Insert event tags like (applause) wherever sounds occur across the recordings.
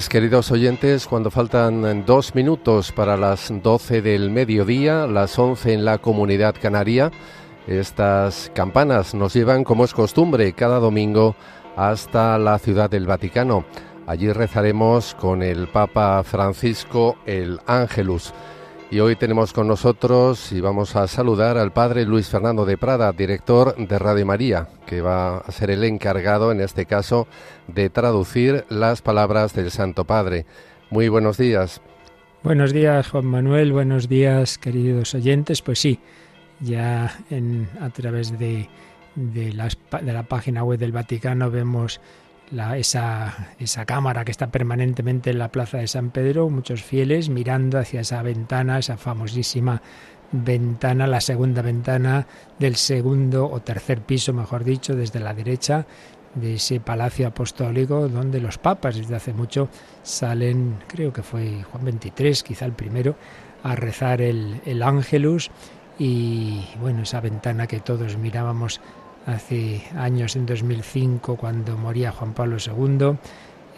Pues queridos oyentes, cuando faltan dos minutos para las 12 del mediodía, las 11 en la comunidad canaria, estas campanas nos llevan, como es costumbre, cada domingo hasta la ciudad del Vaticano. Allí rezaremos con el Papa Francisco el Ángelus. Y hoy tenemos con nosotros y vamos a saludar al padre Luis Fernando de Prada, director de Radio María, que va a ser el encargado, en este caso, de traducir las palabras del Santo Padre. Muy buenos días. Buenos días, Juan Manuel. Buenos días, queridos oyentes. Pues sí, ya en, a través de, de, de la página web del Vaticano vemos esa, esa cámara que está permanentemente en la plaza de San Pedro, muchos fieles mirando hacia esa ventana, esa famosísima ventana, la segunda ventana del segundo o tercer piso, mejor dicho, desde la derecha de ese palacio apostólico donde los papas desde hace mucho salen, creo que fue Juan XXIII, quizá el primero, a rezar el, el Ángelus y bueno, esa ventana que todos mirábamos hace años, en 2005, cuando moría Juan Pablo II,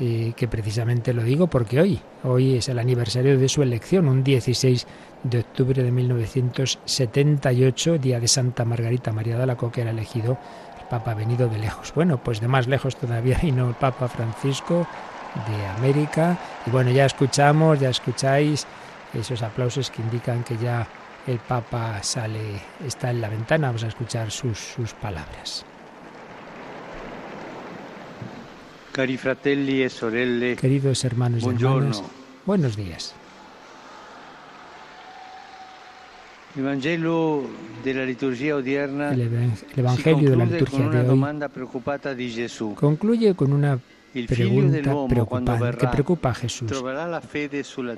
eh, que precisamente lo digo porque hoy, hoy es el aniversario de su elección, un 16 de octubre de 1978, día de Santa Margarita María de Alacoque, era elegido el Papa venido de lejos. Bueno, pues de más lejos todavía y no el Papa Francisco de América. Y bueno, ya escuchamos, ya escucháis esos aplausos que indican que ya el Papa sale, está en la ventana, vamos a escuchar sus, sus palabras. Cari fratelli e sorelle, Queridos hermanos y hermanas, buenos días. El Evangelio de la liturgia odierna el, Evangelio de la liturgia de hoy concluye con una pregunta preocupante que preocupa a Jesús.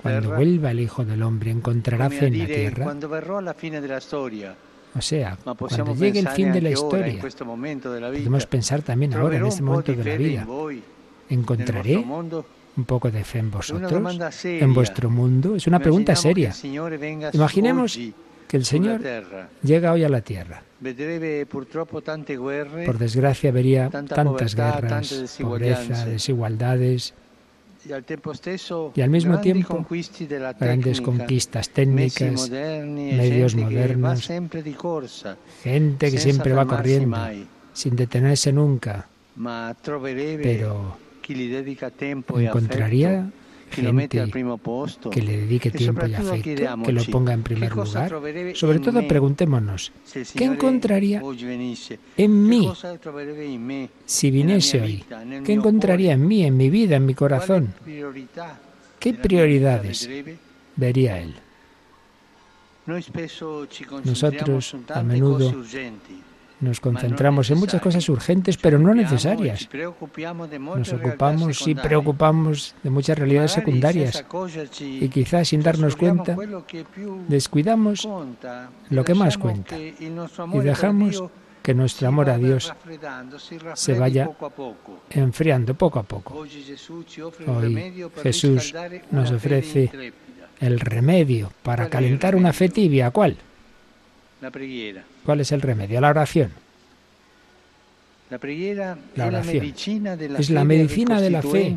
Cuando vuelva el Hijo del Hombre, ¿encontrará fe en la tierra? O sea, cuando llegue el fin de la historia, podemos pensar también ahora, en este momento de la vida, ¿encontraré un poco de fe en vosotros, en vuestro mundo? Es una pregunta seria. Imaginemos que el Señor llega hoy a la tierra. Por desgracia vería tantas guerras, pobreza, desigualdades. Y al mismo tiempo grandes conquistas técnicas, medios modernos, gente que siempre va corriendo sin detenerse nunca. Pero encontraría gente que le dedique tiempo y afecto, que lo ponga en primer lugar. Sobre todo preguntémonos, ¿qué encontraría en mí si viniese hoy? ¿Qué encontraría en mí, en mi vida, en mi corazón? ¿Qué prioridades vería él? Nosotros a menudo nos concentramos en muchas cosas urgentes, pero no necesarias. Nos ocupamos y preocupamos de muchas realidades secundarias y quizás sin darnos cuenta descuidamos lo que más cuenta y dejamos que nuestro amor a Dios se vaya enfriando poco a poco. Hoy Jesús nos ofrece el remedio para calentar una fe tibia. ¿Cuál? ¿Cuál es el remedio? La oración. La oración es la medicina de la fe,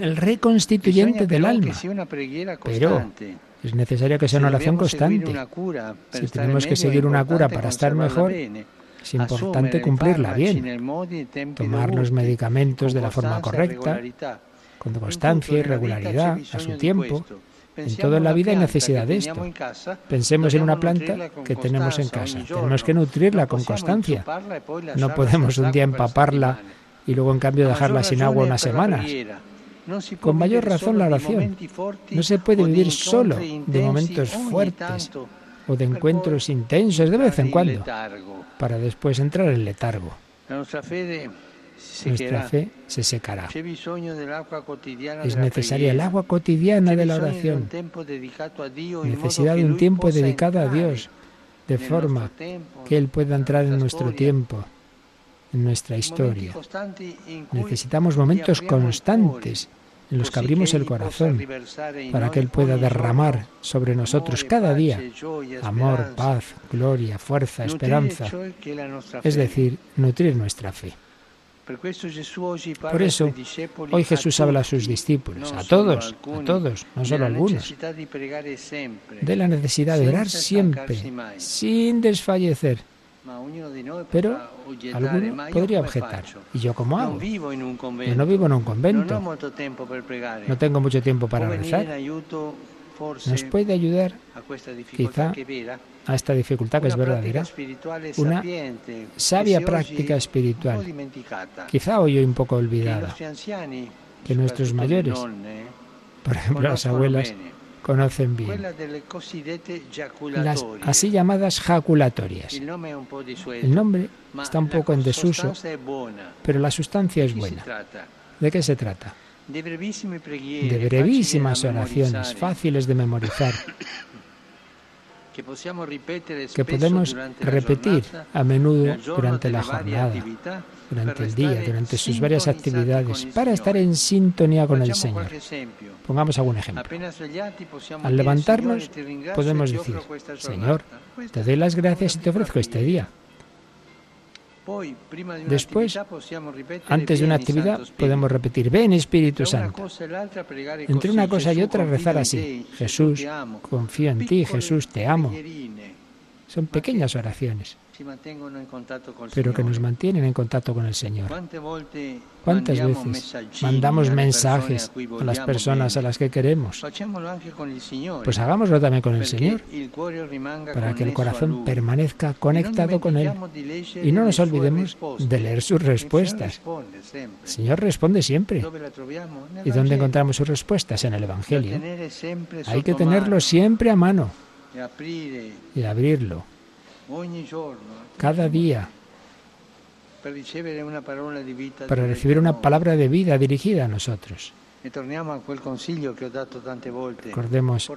el reconstituyente del alma. Pero es necesario que sea una oración constante. Si tenemos que seguir una cura para estar mejor, es importante cumplirla bien, tomar los medicamentos de la forma correcta, con constancia y regularidad, a su tiempo. En toda la vida hay necesidad de esto. Pensemos en una planta que tenemos en casa. Tenemos que nutrirla con constancia. No podemos un día empaparla y luego en cambio dejarla sin agua unas semanas. Con mayor razón la oración. No se puede vivir solo de momentos fuertes o de encuentros intensos de vez en cuando para después entrar en letargo nuestra fe se secará. Es necesaria el agua cotidiana de la oración, necesidad de un tiempo dedicado a Dios, de forma que Él pueda entrar en nuestro tiempo, en nuestra historia. Necesitamos momentos constantes en los que abrimos el corazón para que Él pueda derramar sobre nosotros cada día amor, paz, gloria, fuerza, esperanza, es decir, nutrir nuestra fe. Por eso, hoy Jesús habla a sus discípulos, a todos, a todos, no solo a algunos, de la necesidad de orar siempre, sin desfallecer. Pero alguno podría objetar, ¿y yo cómo hago? Yo no vivo en un convento, no tengo mucho tiempo para rezar. ¿Nos puede ayudar quizá a esta dificultad que es verdadera, una sabia práctica espiritual, quizá hoy un poco olvidada, que nuestros mayores, por ejemplo las abuelas, conocen bien. Las así llamadas jaculatorias. El nombre está un poco en desuso, pero la sustancia es buena. ¿De qué se trata? De brevísimas oraciones, fáciles de memorizar, (coughs) que podemos repetir a menudo durante la jornada, durante el día, durante sus varias actividades, para estar en sintonía con el Señor. Pongamos algún ejemplo. Al levantarnos podemos decir, Señor, te doy las gracias y te ofrezco este día. Después, antes de una actividad, podemos repetir, ven Espíritu Santo. Entre una cosa y otra, rezar así, Jesús, confío en ti, Jesús, te amo. Son pequeñas oraciones, pero que nos mantienen en contacto con el Señor. ¿Cuántas veces mandamos mensajes a las personas a las que queremos? Pues hagámoslo también con el Señor, para que el corazón permanezca conectado con Él y no nos olvidemos de leer sus respuestas. El Señor responde siempre. ¿Y dónde encontramos sus respuestas? En el Evangelio. Hay que tenerlo siempre a mano y abrirlo. Cada día. Para recibir una palabra de vida dirigida a nosotros. Recordemos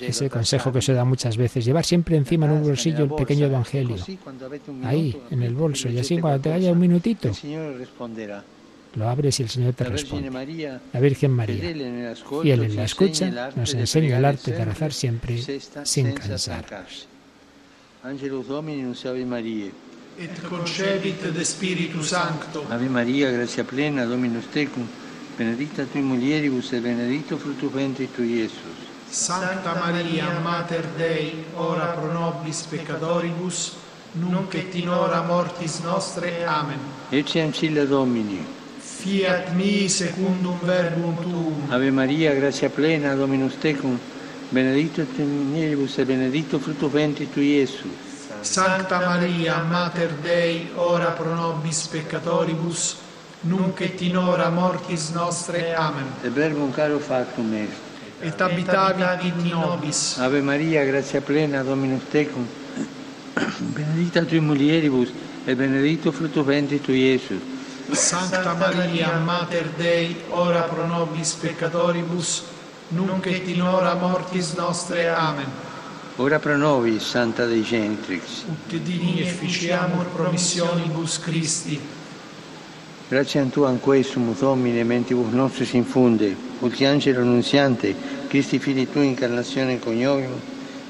ese consejo que se da muchas veces, llevar siempre encima en un bolsillo el pequeño evangelio, ahí, en el bolso, y así cuando te haya un minutito, lo abres y el Señor te responde. La Virgen María, fiel en la escucha, nos enseña el arte de rezar siempre sin cansarnos. Angelus Domini, nunc Ave Maria. Et concepit de Spiritu Sancto. Ave Maria, gratia plena, Dominus tecum, benedicta tui mulieribus et benedicto fructus ventris tui, Iesus. Sancta Maria, Mater Dei, ora pro nobis peccatoribus, nunc et in hora mortis nostre. Amen. Ecce ancilla Domini. Fiat mi secundum verbum tuum. Ave Maria, gratia plena, Dominus tecum, benedicto tu mulieribus e benedicto frutto ventris tui, Iesus. Sancta Maria, Mater Dei, ora pro nobis peccatoribus, nunc et in hora mortis nostre. Amen. E verbum caro factum est. Et habitavit in nobis. Ave Maria, gratia plena, Dominus tecum, benedicta tui mulieribus e benedicto frutto ventris tui, Iesus. Sancta Maria, Mater Dei, ora pro nobis peccatoribus, nunc et in hora mortis nostre. Amen. Ora pro nobis, Santa Dei Gentrix. Ut dini efficiamur promissionibus Christi. Gratiam Tuam quesumus, Domine, mentibus nostris infunde, ut angelo annunziante, Christi Fili Tui incarnazione coniovimus,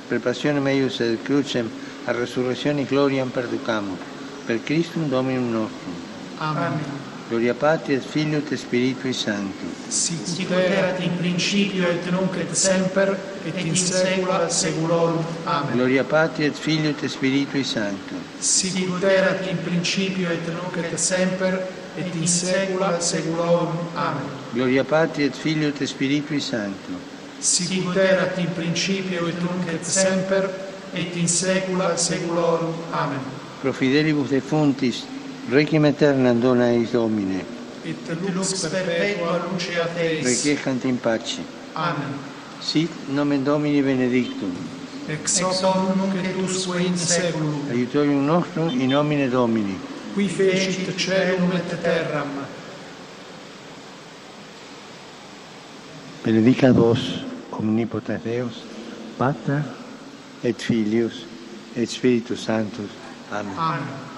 per passione meius et crucem, a resurrezione gloriam perducamur. Per Christum Dominum nostrum. Amen. Gloria Patri et Filio et Spiritui Sancto. Sicut erat in principio et nunc et semper et in saecula saeculorum. Amen. Gloria Patri et Filio et Spiritui Sancto. Sicut erat in principio et nunc et semper et in saecula saeculorum. Amen. Gloria Patri et Filio et Spiritui Sancto. Sicut erat in principio et nunc et semper et in saecula saeculorum. Amen. Pro fidelibus defuntis, Requiem aeterna dona eis Domine. Et lux perpetua lucea Teis. Requiescant in pace. Amen. Sit nomen Domini benedictum. Ex hoc nunc et usque in seculum. Aiutorium nostrum in nomine Domini. Qui fecit celum et terram. Benedicat vos omnipotens Deus, Pater et Filius et Spiritus Sanctus. Amen. Amen.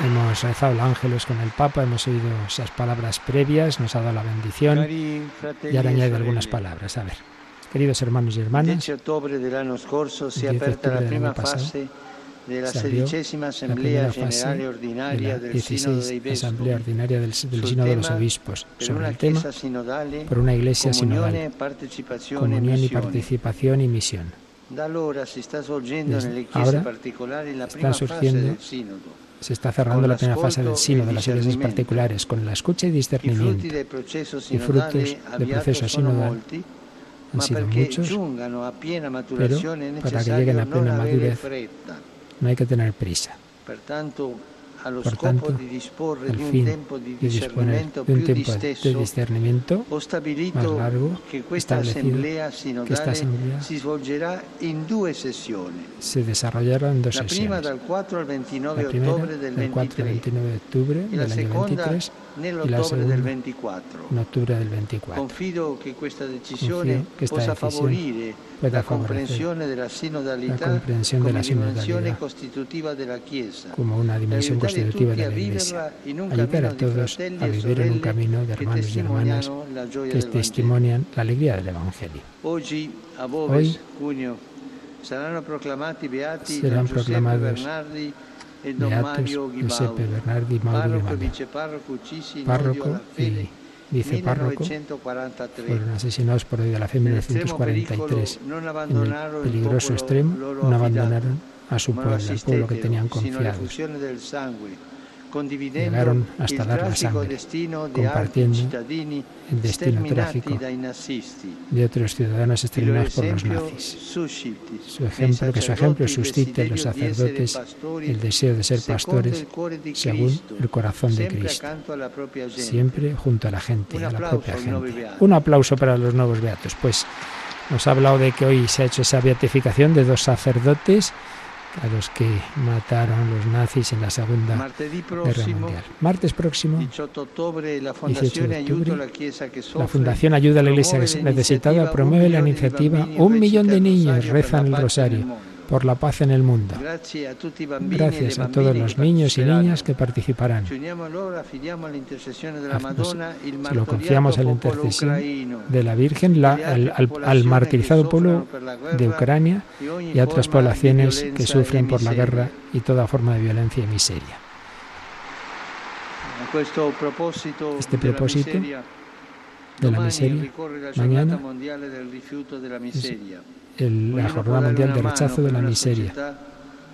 Hemos rezado el ángeles con el Papa, hemos oído esas palabras previas, nos ha dado la bendición y ahora añade algunas palabras. A ver, Queridos hermanos y hermanas, 10 ottobre dell'anno scorso si è 10 aperta la ottobre prima dell'anno passato fase della se sedicesima la fase generale de ordinaria la del Sinodo 16 dei Asamblea Ordinaria del, del Sínodo de los Obispos sobre el tema sinodale, por una iglesia sinodal, partecipazione e comunión y participación y misión. La está surgiendo. Se está cerrando la primera fase del e de las iglesias particulares con la escucha y discernimiento. I frutos del proceso sinodal Han sido muchos, è para que lleguen a plena madurez, no hay que tener prisa. Por scopo tanto, di disporre al di un fin tempo di de disponer discernimento de un più tiempo de discernimiento más stabilito largo, che questa establecido assemblea que esta sinodale asamblea si svolgerà in due sessioni. se desarrollaron en dos sesiones. dal 4 al 29 La primera del del 4 al 23 29 de octubre del año seconda 23 y la segunda 24. en octubre del 24. Confido che questa decisione Confío que esta decisión pueda favorecer la comprensión de la sinodalidad como una dimensión constitutiva de la Iglesia. Ayudar a todos a vivir en un camino de hermanos y hermanas que testimonian la alegría del Evangelio. Hoy serán proclamados e Beatos Giuseppe Bernardi y Mauro odio párroco y vicepárroco, 1943. fueron asesinados por odio a la fe en Nell'estremo 1943. pericolo non En el peligroso extremo no abandonaron a su pueblo, al pueblo que tenían confiados. Llegaron hasta dar la sangre, compartiendo el destino trágico de otros ciudadanos exterminados por los nazis. Su ejemplo, que su ejemplo suscite en los sacerdotes el deseo de ser pastores según el corazón de Cristo, siempre junto a la gente, a la propia gente. Un aplauso para los nuevos beatos. Pues nos ha hablado de que hoy se ha hecho esa beatificación de dos sacerdotes a los que mataron los nazis en la Segunda Guerra Mundial. Martes próximo, 18 ottobre, la 18 Fondazione de octubre, la Fundación Ayuda a la Iglesia Necesitada promueve la iniciativa Un millón de niños rezan el rosario. Por la paz en el mundo. Bambini Gracias e a todos los niños y niñas que participarán. Ci uniamo allora, affidiamo all'intercessione della Nos- Madonna il Se lo confiamos a la intercesión de la Virgen, la- e al, martirizado pueblo de Ucrania e y a otras poblaciones que violenza sufren e por la guerra y toda forma de violencia y miseria. Este propósito de la miseria, mañana giornata el- la Jornada Mundial de Rechazo de la Miseria,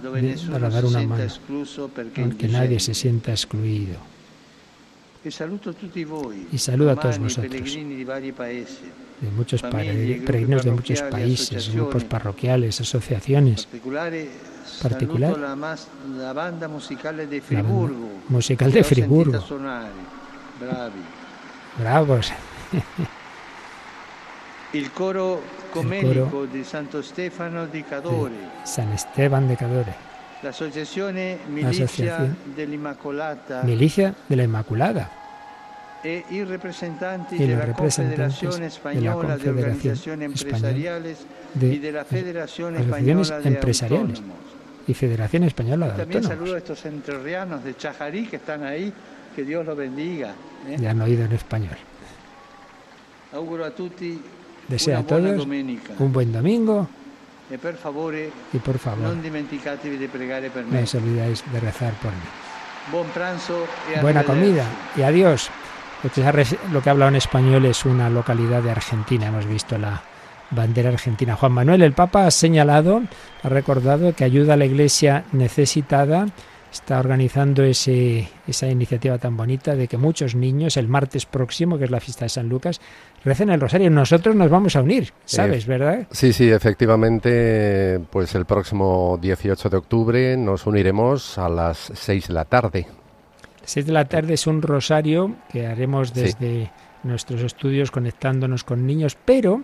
de- para dar una mano, aunque nadie se sienta excluido. Y saludo a todos vosotros. de muchos peregrinos de muchos países, grupos parroquiales, asociaciones, saluto la, banda la banda Friburgo, musical de Friburgo. Bravos. (laughs) Il coro comenico di Santo Stefano di Cadore, San Esteban de Cadore. l'associazione Milizia Asociación. dell'Immacolata Milicia de la Inmaculada. e i los della Confederazione de la Spagnola Confederación Organizzazioni Española Empresariales de y de la Federazione Spagnola de Empresariales. Autónomos. y Federación Española de También saludo a Autónomos. estos entrerrianos de Chajarí que están ahí, que Dios los bendiga. ¿eh? Ya han oído en español. Auguro a tutti Deseo a todos un buen domingo y por favor, no os olvidéis de rezar por mí. E Buena comida y adiós. Lo que ha hablado en español es una localidad de Argentina. Hemos visto la bandera argentina. Juan Manuel, el Papa ha señalado, ha recordado que ayuda a la iglesia necesitada. Está organizando ese, esa iniciativa tan bonita de que muchos niños, el martes próximo, que es la fiesta de San Lucas, recen el rosario. Nosotros nos vamos a unir, ¿sabes, Eh, verdad? Sí, sí, efectivamente, pues el próximo 18 de octubre nos uniremos a las 6 de la tarde. Seis de la tarde es un rosario que haremos Sí. desde nuestros estudios conectándonos con niños, pero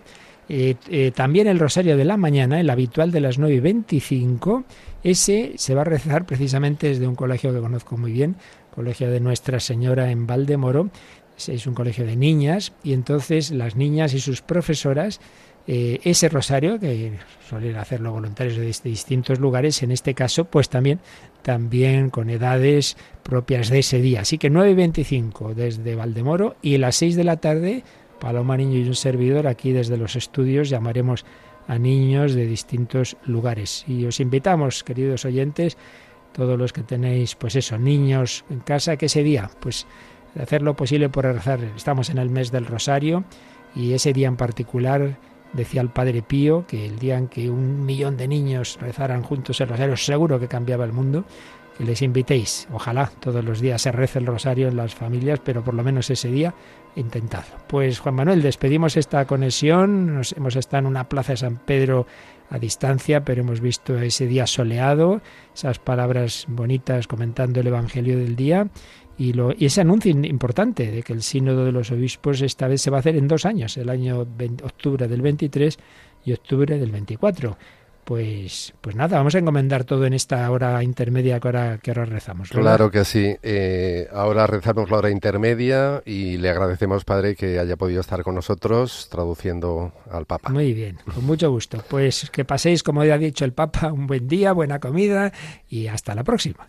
eh, eh, también el rosario de la mañana, el habitual de las 9 y 25, ese se va a rezar precisamente desde un colegio que conozco muy bien, colegio de Nuestra Señora en Valdemoro. Es un colegio de niñas y entonces las niñas y sus profesoras eh, ese rosario, que suelen hacerlo voluntarios de dis- distintos lugares, en este caso, pues también, también con edades propias de ese día. Así que 9 y 25 desde Valdemoro y a las 6 de la tarde Paloma Niño y un servidor, aquí desde los estudios llamaremos a niños de distintos lugares. Y os invitamos, queridos oyentes, todos los que tenéis, pues eso, niños en casa, que ese día, pues hacer lo posible por rezar. Estamos en el mes del Rosario y ese día en particular decía el Padre Pío que el día en que un millón de niños rezaran juntos el Rosario seguro que cambiaba el mundo. Que les invitéis, ojalá todos los días se rece el Rosario en las familias, pero por lo menos ese día intentadlo. Pues Juan Manuel, despedimos esta conexión. Nos hemos estado en una plaza de San Pedro a distancia, pero hemos visto ese día soleado, esas palabras bonitas comentando el Evangelio del día y, lo, y ese anuncio importante de que el sínodo de los obispos esta vez se va a hacer en dos años, el año octubre del 23 y octubre del 24 pues, pues nada, vamos a encomendar todo en esta hora intermedia que ahora, que ahora rezamos. Claro que sí. Eh, ahora rezamos la hora intermedia y le agradecemos, Padre, que haya podido estar con nosotros traduciendo al Papa. Muy bien, con mucho gusto. Pues que paséis, como ya ha dicho el Papa, un buen día, buena comida y hasta la próxima.